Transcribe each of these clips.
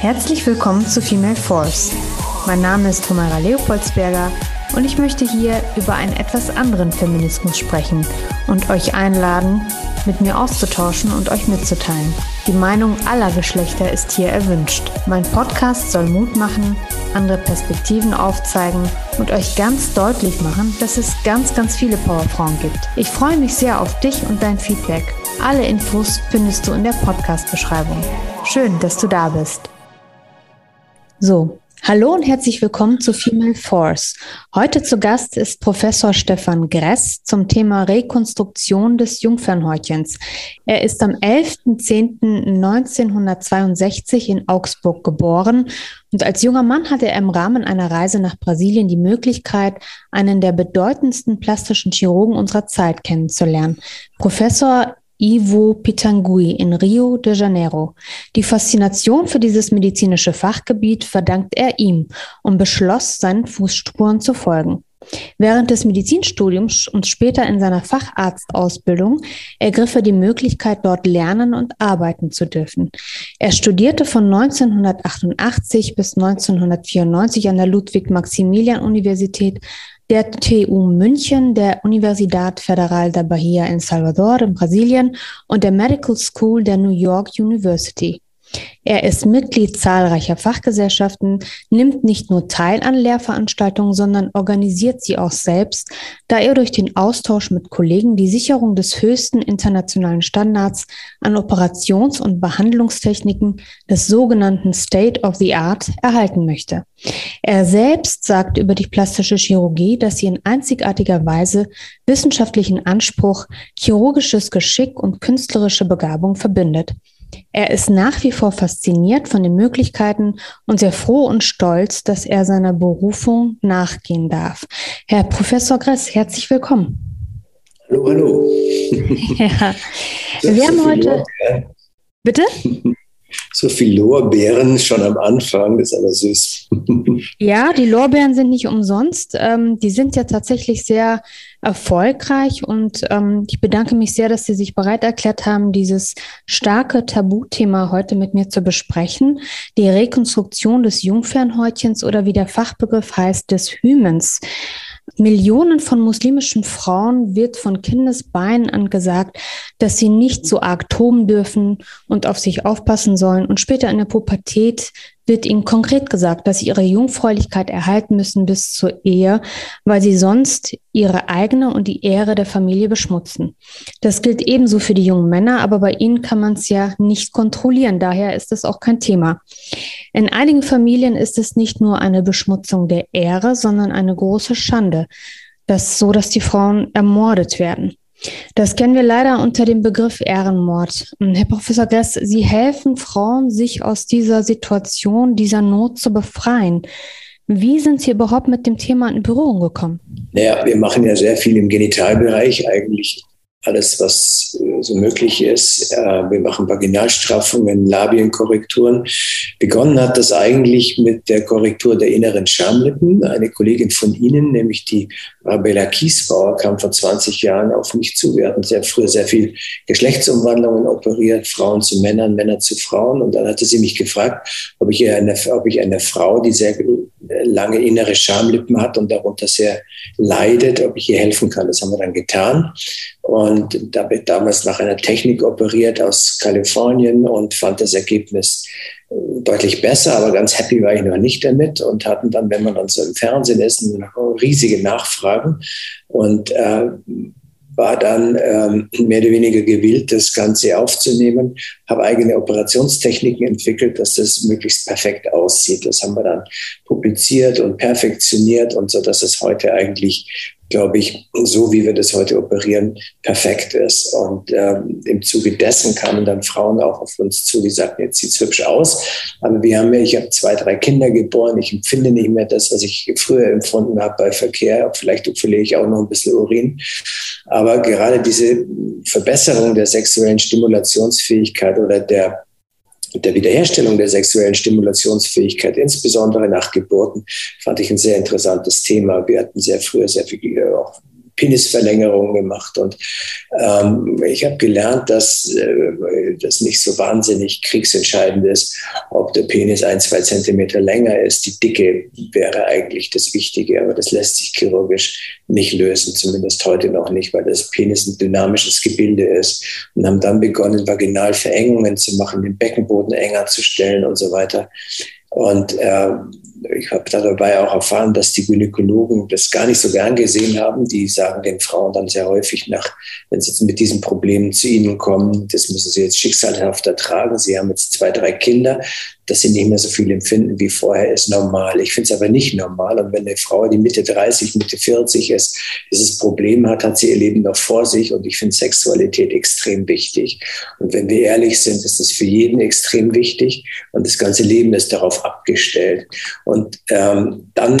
Herzlich willkommen zu Female Force. Mein Name ist Humara Leopoldsberger und ich möchte hier über einen etwas anderen Feminismus sprechen und euch einladen, mit mir auszutauschen und euch mitzuteilen. Die Meinung aller Geschlechter ist hier erwünscht. Mein Podcast soll Mut machen, andere Perspektiven aufzeigen und euch ganz deutlich machen, dass es ganz, ganz viele Powerfrauen gibt. Ich freue mich sehr auf dich und dein Feedback. Alle Infos findest du in der Podcast-Beschreibung. Schön, dass du da bist. So, hallo und herzlich willkommen zu Female Force. Heute zu Gast ist Professor Stefan Gress zum Thema Rekonstruktion des Jungfernhäutchens. Er ist am 11.10.1962 in Augsburg geboren und als junger Mann hatte er im Rahmen einer Reise nach Brasilien die Möglichkeit, einen der bedeutendsten plastischen Chirurgen unserer Zeit kennenzulernen. Professor Ivo Pitangui in Rio de Janeiro. Die Faszination für dieses medizinische Fachgebiet verdankt er ihm und beschloss, seinen Fußspuren zu folgen. Während des Medizinstudiums und später in seiner Facharztausbildung ergriff er die Möglichkeit, dort lernen und arbeiten zu dürfen. Er studierte von 1988 bis 1994 an der Ludwig-Maximilian-Universität der TU München, der Universidad Federal da Bahia in Salvador in Brasilien und der Medical School der New York University. Er ist Mitglied zahlreicher Fachgesellschaften, nimmt nicht nur teil an Lehrveranstaltungen, sondern organisiert sie auch selbst, da er durch den Austausch mit Kollegen die Sicherung des höchsten internationalen Standards an Operations- und Behandlungstechniken des sogenannten State of the Art erhalten möchte. Er selbst sagt über die plastische Chirurgie, dass sie in einzigartiger Weise wissenschaftlichen Anspruch, chirurgisches Geschick und künstlerische Begabung verbindet. Er ist nach wie vor fasziniert von den Möglichkeiten und sehr froh und stolz, dass er seiner Berufung nachgehen darf. Herr Professor Gress, herzlich willkommen. Hallo, hallo. Ja. Wir haben heute. Bitte? So viel Lorbeeren schon am Anfang, das ist aber süß. Ja, die Lorbeeren sind nicht umsonst. Ähm, die sind ja tatsächlich sehr erfolgreich und ähm, ich bedanke mich sehr, dass Sie sich bereit erklärt haben, dieses starke Tabuthema heute mit mir zu besprechen. Die Rekonstruktion des Jungfernhäutchens oder wie der Fachbegriff heißt, des Hymens. Millionen von muslimischen Frauen wird von Kindesbeinen an gesagt, dass sie nicht so arg toben dürfen und auf sich aufpassen sollen. Und später in der Pubertät wird ihnen konkret gesagt, dass sie ihre Jungfräulichkeit erhalten müssen bis zur Ehe, weil sie sonst ihre eigene und die Ehre der Familie beschmutzen. Das gilt ebenso für die jungen Männer, aber bei ihnen kann man es ja nicht kontrollieren. Daher ist es auch kein Thema. In einigen Familien ist es nicht nur eine Beschmutzung der Ehre, sondern eine große Schande. Das so, dass die Frauen ermordet werden. Das kennen wir leider unter dem Begriff Ehrenmord. Herr Professor Gress, Sie helfen Frauen, sich aus dieser Situation, dieser Not zu befreien. Wie sind Sie überhaupt mit dem Thema in Berührung gekommen? Naja, wir machen ja sehr viel im Genitalbereich, eigentlich alles, was äh, so möglich ist. Äh, wir machen Vaginalstraffungen, Labienkorrekturen. Begonnen hat das eigentlich mit der Korrektur der inneren Schamlippen. Eine Kollegin von Ihnen, nämlich die Arabella Kiesbauer, kam vor 20 Jahren auf mich zu. Wir hatten sehr früher sehr viel Geschlechtsumwandlungen operiert, Frauen zu Männern, Männer zu Frauen. Und dann hatte sie mich gefragt, ob ich, eine, ob ich eine Frau, die sehr lange innere Schamlippen hat und darunter sehr leidet, ob ich ihr helfen kann. Das haben wir dann getan. Und da wird damals nach einer Technik operiert aus Kalifornien und fand das Ergebnis äh, deutlich besser, aber ganz happy war ich noch nicht damit und hatten dann, wenn man dann so im Fernsehen ist, riesige Nachfragen und äh, war dann ähm, mehr oder weniger gewillt, das Ganze aufzunehmen, habe eigene Operationstechniken entwickelt, dass das möglichst perfekt aussieht. Das haben wir dann publiziert und perfektioniert und so, dass es heute eigentlich glaube ich, so wie wir das heute operieren, perfekt ist. Und ähm, im Zuge dessen kamen dann Frauen auch auf uns zu, die sagten, jetzt sieht's hübsch aus. Aber wir haben ja, ich habe zwei, drei Kinder geboren. Ich empfinde nicht mehr das, was ich früher empfunden habe bei Verkehr. Vielleicht verliere ich auch noch ein bisschen Urin. Aber gerade diese Verbesserung der sexuellen Stimulationsfähigkeit oder der der Wiederherstellung der sexuellen Stimulationsfähigkeit, insbesondere nach Geburten, fand ich ein sehr interessantes Thema. Wir hatten sehr früher sehr viel auch Penisverlängerungen gemacht. Und ähm, ich habe gelernt, dass äh, das nicht so wahnsinnig kriegsentscheidend ist, ob der Penis ein, zwei Zentimeter länger ist. Die Dicke wäre eigentlich das Wichtige, aber das lässt sich chirurgisch nicht lösen, zumindest heute noch nicht, weil das Penis ein dynamisches Gebilde ist. Und haben dann begonnen, Vaginalverengungen zu machen, den Beckenboden enger zu stellen und so weiter. Und äh, ich habe dabei auch erfahren, dass die Gynäkologen das gar nicht so gern gesehen haben. Die sagen den Frauen dann sehr häufig nach, wenn sie jetzt mit diesen Problemen zu ihnen kommen, das müssen sie jetzt schicksalhaft ertragen. Sie haben jetzt zwei, drei Kinder dass sie nicht mehr so viel empfinden wie vorher, ist normal. Ich finde es aber nicht normal. Und wenn eine Frau, die Mitte 30, Mitte 40 ist, dieses Problem hat, hat sie ihr Leben noch vor sich. Und ich finde Sexualität extrem wichtig. Und wenn wir ehrlich sind, ist es für jeden extrem wichtig. Und das ganze Leben ist darauf abgestellt. Und ähm, dann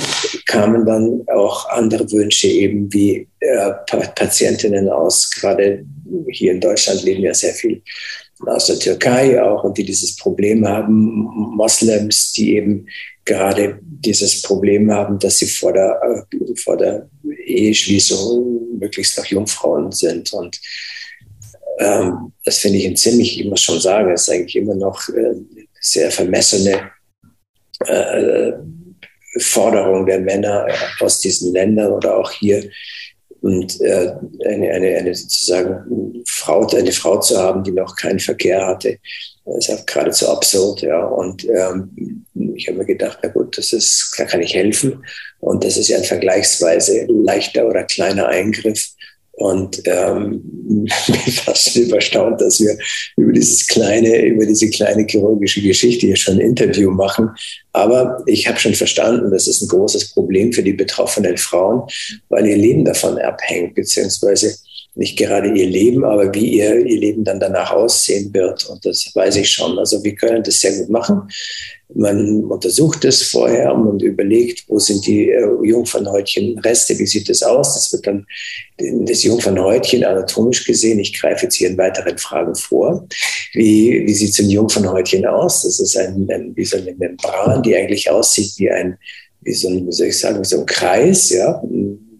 kamen dann auch andere Wünsche, eben wie äh, Patientinnen aus, gerade hier in Deutschland leben ja sehr viel aus der Türkei auch und die dieses Problem haben, Moslems, die eben gerade dieses Problem haben, dass sie vor der, äh, vor der Eheschließung möglichst noch Jungfrauen sind. Und ähm, das finde ich ein ziemlich, ich muss schon sagen, ist eigentlich immer noch äh, sehr vermessene äh, Forderung der Männer aus diesen Ländern oder auch hier und äh, eine, eine, eine sozusagen Frau, eine Frau zu haben, die noch keinen Verkehr hatte, ist geradezu absurd, ja. Und ähm, ich habe mir gedacht, na gut, das ist, da kann ich helfen. Und das ist ja ein vergleichsweise leichter oder kleiner Eingriff. Und ähm, bin fast überstaunt, dass wir über dieses kleine, über diese kleine chirurgische Geschichte hier schon ein Interview machen. Aber ich habe schon verstanden, das ist ein großes Problem für die betroffenen Frauen, weil ihr Leben davon abhängt, beziehungsweise nicht gerade ihr Leben, aber wie ihr, ihr Leben dann danach aussehen wird. Und das weiß ich schon. Also wir können das sehr gut machen. Man untersucht es vorher und überlegt, wo sind die äh, Jungfernhäutchenreste, wie sieht das aus? Das wird dann das Jungfernhäutchen anatomisch gesehen. Ich greife jetzt hier in weiteren Fragen vor. Wie, wie sieht so ein Jungfernhäutchen aus? Das ist ein, ein, wie so eine Membran, die eigentlich aussieht wie ein, wie so ein, wie soll ich sagen, wie so ein Kreis, ja,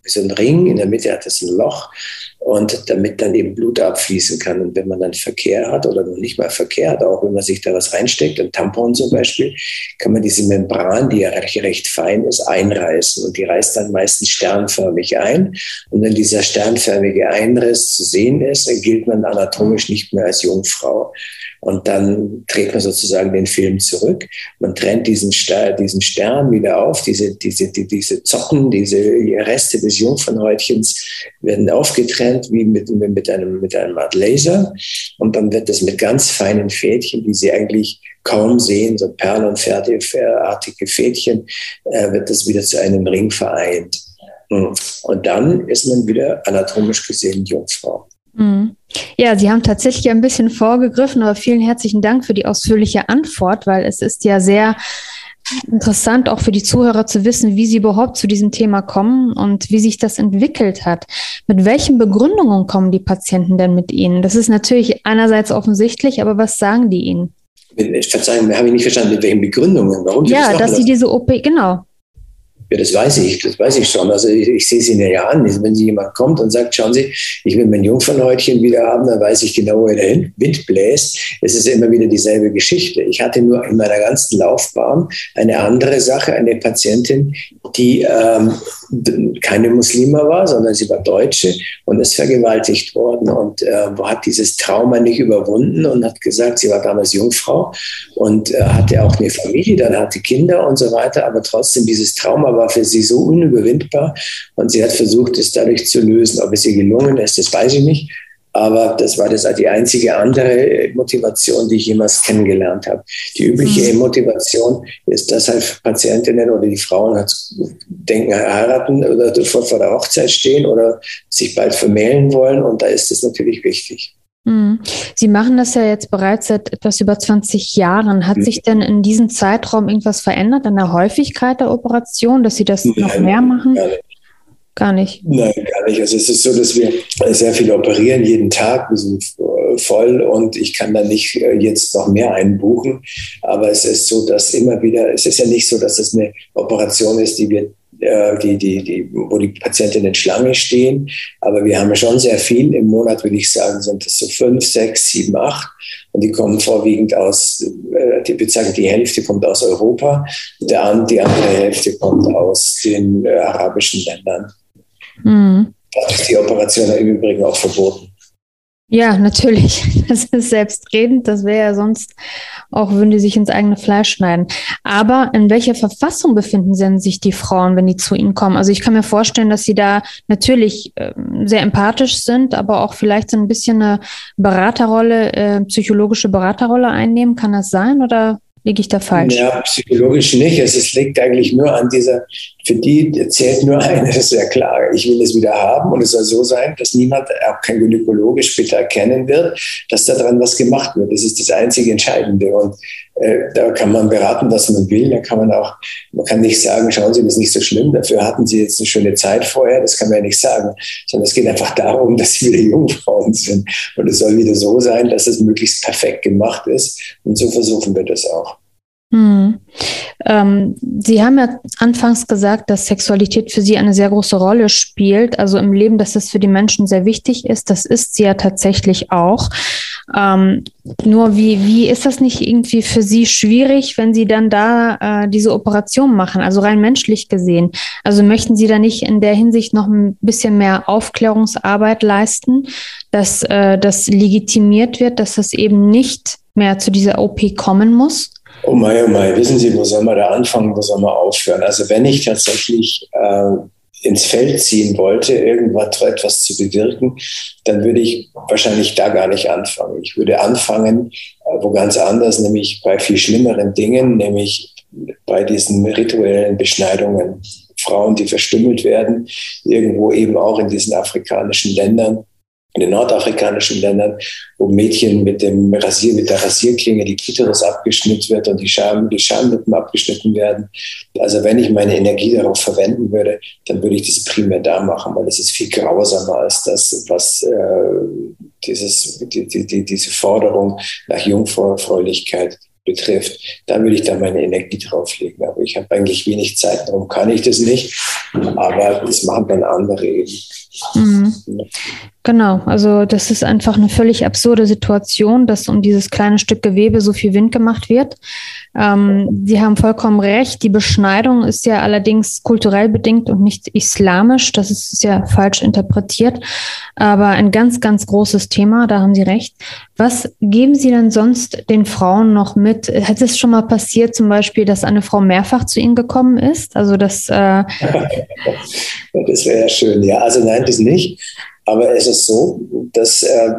wie so ein Ring. In der Mitte hat es ein Loch und damit dann eben Blut abfließen kann. Und wenn man dann Verkehr hat oder noch nicht mal Verkehr hat, auch wenn man sich da was reinsteckt, ein Tampon zum Beispiel, kann man diese Membran, die ja recht, recht fein ist, einreißen. Und die reißt dann meistens sternförmig ein. Und wenn dieser sternförmige Einriss zu sehen ist, dann gilt man anatomisch nicht mehr als Jungfrau. Und dann dreht man sozusagen den Film zurück. Man trennt diesen, Stern, diesen Stern wieder auf. Diese, diese, die, diese Zocken, diese Reste des Jungfernhäutchens werden aufgetrennt wie mit, mit, einem, mit einem Art Laser. Und dann wird das mit ganz feinen Fädchen, die Sie eigentlich kaum sehen, so perlenartige Fädchen, äh, wird das wieder zu einem Ring vereint. Und dann ist man wieder anatomisch gesehen Jungfrau. Mhm. Ja, Sie haben tatsächlich ein bisschen vorgegriffen, aber vielen herzlichen Dank für die ausführliche Antwort, weil es ist ja sehr interessant auch für die Zuhörer zu wissen, wie sie überhaupt zu diesem Thema kommen und wie sich das entwickelt hat. Mit welchen Begründungen kommen die Patienten denn mit Ihnen? Das ist natürlich einerseits offensichtlich, aber was sagen die Ihnen? Verzeihung, habe ich nicht verstanden, mit welchen Begründungen? Warum ja, das dass Sie diese OP, genau, ja, das weiß ich, das weiß ich schon. Also ich, ich sehe es Ihnen ja an. Wenn Sie jemand kommt und sagt, schauen Sie, ich will mein Jungfernhäutchen wieder haben, dann weiß ich genau, wo der Wind bläst. Es ist immer wieder dieselbe Geschichte. Ich hatte nur in meiner ganzen Laufbahn eine andere Sache, eine Patientin, die ähm, keine Muslima war, sondern sie war Deutsche und ist vergewaltigt worden und äh, hat dieses Trauma nicht überwunden und hat gesagt, sie war damals Jungfrau und äh, hatte auch eine Familie, dann hatte Kinder und so weiter, aber trotzdem dieses Trauma war für sie so unüberwindbar und sie hat versucht, es dadurch zu lösen. Ob es ihr gelungen ist, das weiß ich nicht. Aber das war das die einzige andere Motivation, die ich jemals kennengelernt habe. Die übliche mhm. Motivation ist, dass halt Patientinnen oder die Frauen halt denken, heiraten oder vor, vor der Hochzeit stehen oder sich bald vermählen wollen. Und da ist es natürlich wichtig. Mhm. Sie machen das ja jetzt bereits seit etwas über 20 Jahren. Hat mhm. sich denn in diesem Zeitraum irgendwas verändert an der Häufigkeit der Operation, dass Sie das Nein, noch mehr machen? Gar nicht. Gar nicht. Nein, gar nicht. Also es ist so, dass wir sehr viel operieren, jeden Tag. Wir sind voll und ich kann da nicht äh, jetzt noch mehr einbuchen. Aber es ist so, dass immer wieder, es ist ja nicht so, dass es eine Operation ist, die wir äh, die, die, die, wo die Patientinnen in Schlange stehen. Aber wir haben schon sehr viel. Im Monat würde ich sagen, sind es so fünf, sechs, sieben, acht. Und die kommen vorwiegend aus, äh, die bezeichnen, die Hälfte kommt aus Europa, der, die andere Hälfte kommt aus den äh, arabischen Ländern. Mhm. Das ist die Operation im Übrigen auch verboten. Ja, natürlich. Das ist selbstredend. Das wäre ja sonst auch, würden die sich ins eigene Fleisch schneiden. Aber in welcher Verfassung befinden denn sich die Frauen, wenn die zu ihnen kommen? Also ich kann mir vorstellen, dass sie da natürlich äh, sehr empathisch sind, aber auch vielleicht so ein bisschen eine Beraterrolle, äh, psychologische Beraterrolle einnehmen. Kann das sein oder Liege ich da falsch? Ja, psychologisch nicht. Es, liegt eigentlich nur an dieser, für die zählt nur eines, ist sehr klar. Ich will es wieder haben und es soll so sein, dass niemand, auch kein Gynäkologe später erkennen wird, dass daran was gemacht wird. Das ist das einzige Entscheidende. Und da kann man beraten, was man will. Da kann man auch, man kann nicht sagen, schauen Sie, das ist nicht so schlimm. Dafür hatten Sie jetzt eine schöne Zeit vorher. Das kann man ja nicht sagen. Sondern es geht einfach darum, dass Sie wieder Jungfrauen sind. Und es soll wieder so sein, dass es möglichst perfekt gemacht ist. Und so versuchen wir das auch. Hm. Ähm, Sie haben ja anfangs gesagt, dass Sexualität für Sie eine sehr große Rolle spielt, also im Leben, dass das für die Menschen sehr wichtig ist. Das ist sie ja tatsächlich auch. Ähm, nur wie, wie ist das nicht irgendwie für Sie schwierig, wenn Sie dann da äh, diese Operation machen, also rein menschlich gesehen? Also möchten Sie da nicht in der Hinsicht noch ein bisschen mehr Aufklärungsarbeit leisten, dass äh, das legitimiert wird, dass das eben nicht mehr zu dieser OP kommen muss? Oh mein, oh mein, wissen Sie, wo soll man da anfangen, wo soll man aufhören? Also wenn ich tatsächlich äh, ins Feld ziehen wollte, irgendwas etwas zu bewirken, dann würde ich wahrscheinlich da gar nicht anfangen. Ich würde anfangen, äh, wo ganz anders, nämlich bei viel schlimmeren Dingen, nämlich bei diesen rituellen Beschneidungen. Frauen, die verstümmelt werden, irgendwo eben auch in diesen afrikanischen Ländern in den nordafrikanischen Ländern, wo Mädchen mit dem Rasier, mit der Rasierklinge die Klitoris abgeschnitten wird und die, Scham, die Schamlippen abgeschnitten werden. Also wenn ich meine Energie darauf verwenden würde, dann würde ich das primär da machen, weil es ist viel grausamer als das, was äh, dieses, die, die, diese Forderung nach Jungfräulichkeit betrifft, da würde ich dann meine Energie drauflegen. Aber ich habe eigentlich wenig Zeit, darum kann ich das nicht. Aber das machen dann andere eben. Mhm. Genau, also das ist einfach eine völlig absurde Situation, dass um dieses kleine Stück Gewebe so viel Wind gemacht wird. Ähm, Sie haben vollkommen recht. Die Beschneidung ist ja allerdings kulturell bedingt und nicht islamisch. Das ist ja falsch interpretiert. Aber ein ganz, ganz großes Thema, da haben Sie recht. Was geben Sie denn sonst den Frauen noch mit? Hat es schon mal passiert, zum Beispiel, dass eine Frau mehrfach zu Ihnen gekommen ist? Also das. Äh das wäre ja schön, ja. Also nein, das nicht. Aber es ist so, dass, äh,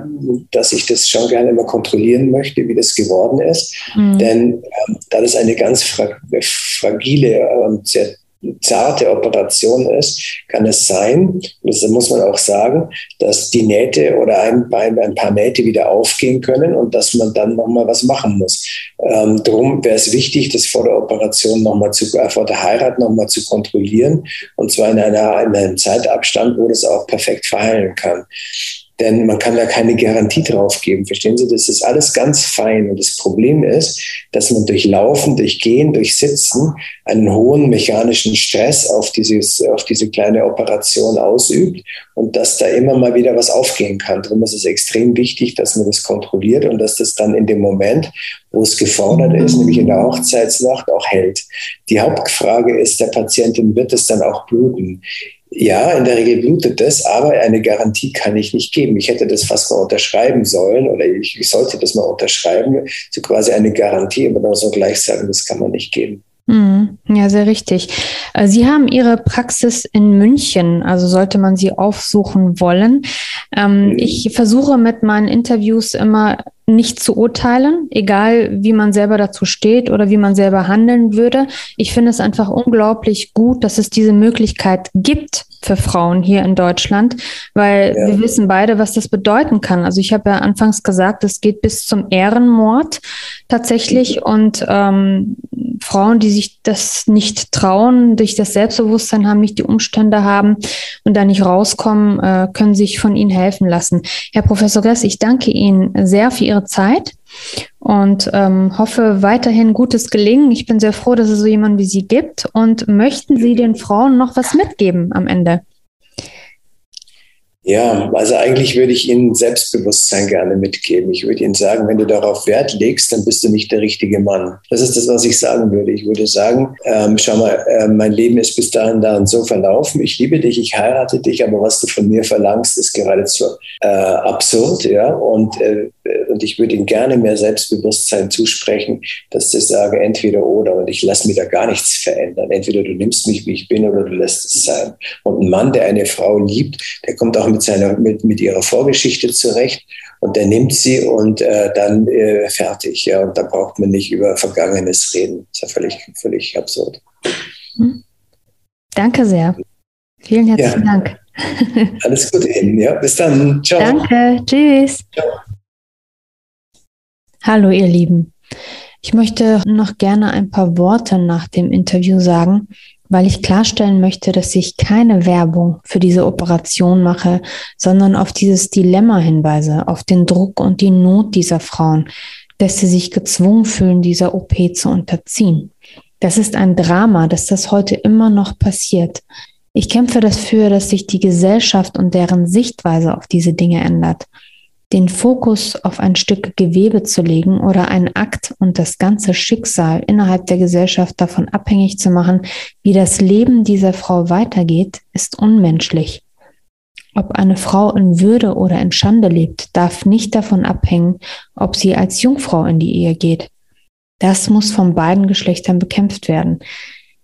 dass ich das schon gerne immer kontrollieren möchte, wie das geworden ist. Mhm. Denn äh, da das eine ganz fra fragile und sehr zarte Operation ist, kann es sein, das muss man auch sagen, dass die Nähte oder ein, ein paar Nähte wieder aufgehen können und dass man dann nochmal was machen muss. Ähm, darum wäre es wichtig, das vor der Operation nochmal zu, äh, vor der Heirat nochmal zu kontrollieren und zwar in, einer, in einem Zeitabstand, wo das auch perfekt verheilen kann. Denn man kann da keine Garantie drauf geben. Verstehen Sie? Das ist alles ganz fein. Und das Problem ist, dass man durch Laufen, durch Gehen, durch Sitzen einen hohen mechanischen Stress auf, dieses, auf diese kleine Operation ausübt und dass da immer mal wieder was aufgehen kann. Darum ist es extrem wichtig, dass man das kontrolliert und dass das dann in dem Moment, wo es gefordert ist, nämlich in der Hochzeitsnacht, auch hält. Die Hauptfrage ist der Patientin, wird es dann auch bluten? Ja, in der Regel blutet das, aber eine Garantie kann ich nicht geben. Ich hätte das fast mal unterschreiben sollen oder ich, ich sollte das mal unterschreiben, so quasi eine Garantie, aber dann so gleich sagen, das kann man nicht geben. Hm, ja, sehr richtig. Äh, sie haben Ihre Praxis in München, also sollte man sie aufsuchen wollen. Ähm, mhm. Ich versuche mit meinen Interviews immer nicht zu urteilen, egal wie man selber dazu steht oder wie man selber handeln würde. Ich finde es einfach unglaublich gut, dass es diese Möglichkeit gibt für Frauen hier in Deutschland, weil ja. wir wissen beide, was das bedeuten kann. Also ich habe ja anfangs gesagt, es geht bis zum Ehrenmord tatsächlich mhm. und ähm, Frauen, die sich das nicht trauen, durch das Selbstbewusstsein haben, nicht die Umstände haben und da nicht rauskommen, äh, können sich von Ihnen helfen lassen. Herr Professor Gress, ich danke Ihnen sehr für Ihre Zeit. Und ähm, hoffe weiterhin gutes Gelingen. Ich bin sehr froh, dass es so jemanden wie Sie gibt. Und möchten Sie den Frauen noch was mitgeben am Ende? Ja, also eigentlich würde ich Ihnen Selbstbewusstsein gerne mitgeben. Ich würde Ihnen sagen, wenn du darauf Wert legst, dann bist du nicht der richtige Mann. Das ist das, was ich sagen würde. Ich würde sagen, ähm, schau mal, äh, mein Leben ist bis dahin da und so verlaufen. Ich liebe dich, ich heirate dich, aber was du von mir verlangst, ist geradezu äh, absurd. Ja? Und, äh, und ich würde Ihnen gerne mehr Selbstbewusstsein zusprechen, dass ich sage, entweder oder. Und ich lasse mir da gar nichts verändern. Entweder du nimmst mich, wie ich bin, oder du lässt es sein. Und ein Mann, der eine Frau liebt, der kommt auch mit mit, seiner, mit, mit ihrer Vorgeschichte zurecht und er nimmt sie und äh, dann äh, fertig. Ja, und da braucht man nicht über Vergangenes reden. Das ist ja völlig, völlig absurd. Hm. Danke sehr. Vielen herzlichen ja. Dank. Alles Gute Ihnen. Ja, bis dann. Ciao. Danke. Tschüss. Ciao. Hallo, ihr Lieben. Ich möchte noch gerne ein paar Worte nach dem Interview sagen, weil ich klarstellen möchte, dass ich keine Werbung für diese Operation mache, sondern auf dieses Dilemma hinweise, auf den Druck und die Not dieser Frauen, dass sie sich gezwungen fühlen, dieser OP zu unterziehen. Das ist ein Drama, dass das heute immer noch passiert. Ich kämpfe dafür, dass sich die Gesellschaft und deren Sichtweise auf diese Dinge ändert den Fokus auf ein Stück Gewebe zu legen oder einen Akt und das ganze Schicksal innerhalb der Gesellschaft davon abhängig zu machen, wie das Leben dieser Frau weitergeht, ist unmenschlich. Ob eine Frau in Würde oder in Schande lebt, darf nicht davon abhängen, ob sie als Jungfrau in die Ehe geht. Das muss von beiden Geschlechtern bekämpft werden.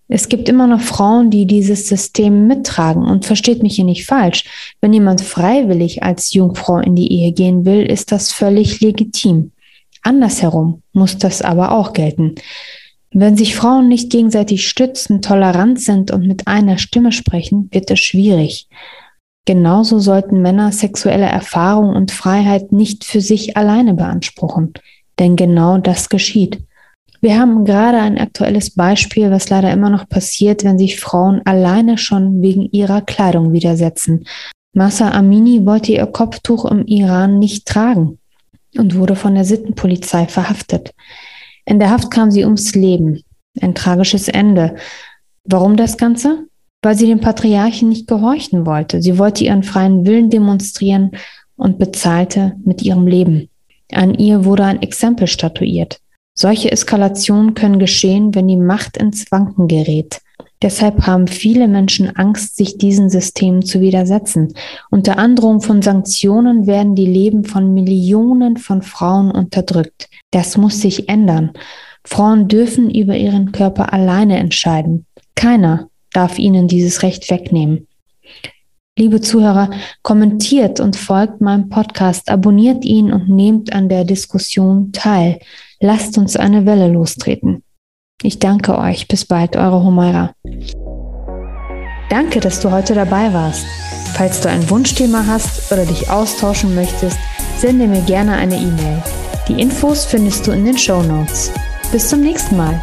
Es gibt immer noch Frauen, die dieses System mittragen. Und versteht mich hier nicht falsch. Wenn jemand freiwillig als Jungfrau in die Ehe gehen will, ist das völlig legitim. Andersherum muss das aber auch gelten. Wenn sich Frauen nicht gegenseitig stützen, tolerant sind und mit einer Stimme sprechen, wird es schwierig. Genauso sollten Männer sexuelle Erfahrung und Freiheit nicht für sich alleine beanspruchen. Denn genau das geschieht. Wir haben gerade ein aktuelles Beispiel, was leider immer noch passiert, wenn sich Frauen alleine schon wegen ihrer Kleidung widersetzen. Massa Amini wollte ihr Kopftuch im Iran nicht tragen und wurde von der Sittenpolizei verhaftet. In der Haft kam sie ums Leben. Ein tragisches Ende. Warum das Ganze? Weil sie dem Patriarchen nicht gehorchen wollte. Sie wollte ihren freien Willen demonstrieren und bezahlte mit ihrem Leben. An ihr wurde ein Exempel statuiert. Solche Eskalationen können geschehen, wenn die Macht ins Wanken gerät. Deshalb haben viele Menschen Angst, sich diesen Systemen zu widersetzen. Unter Androhung von Sanktionen werden die Leben von Millionen von Frauen unterdrückt. Das muss sich ändern. Frauen dürfen über ihren Körper alleine entscheiden. Keiner darf ihnen dieses Recht wegnehmen. Liebe Zuhörer, kommentiert und folgt meinem Podcast, abonniert ihn und nehmt an der Diskussion teil. Lasst uns eine Welle lostreten. Ich danke euch. Bis bald, eure Humaira. Danke, dass du heute dabei warst. Falls du ein Wunschthema hast oder dich austauschen möchtest, sende mir gerne eine E-Mail. Die Infos findest du in den Show Notes. Bis zum nächsten Mal.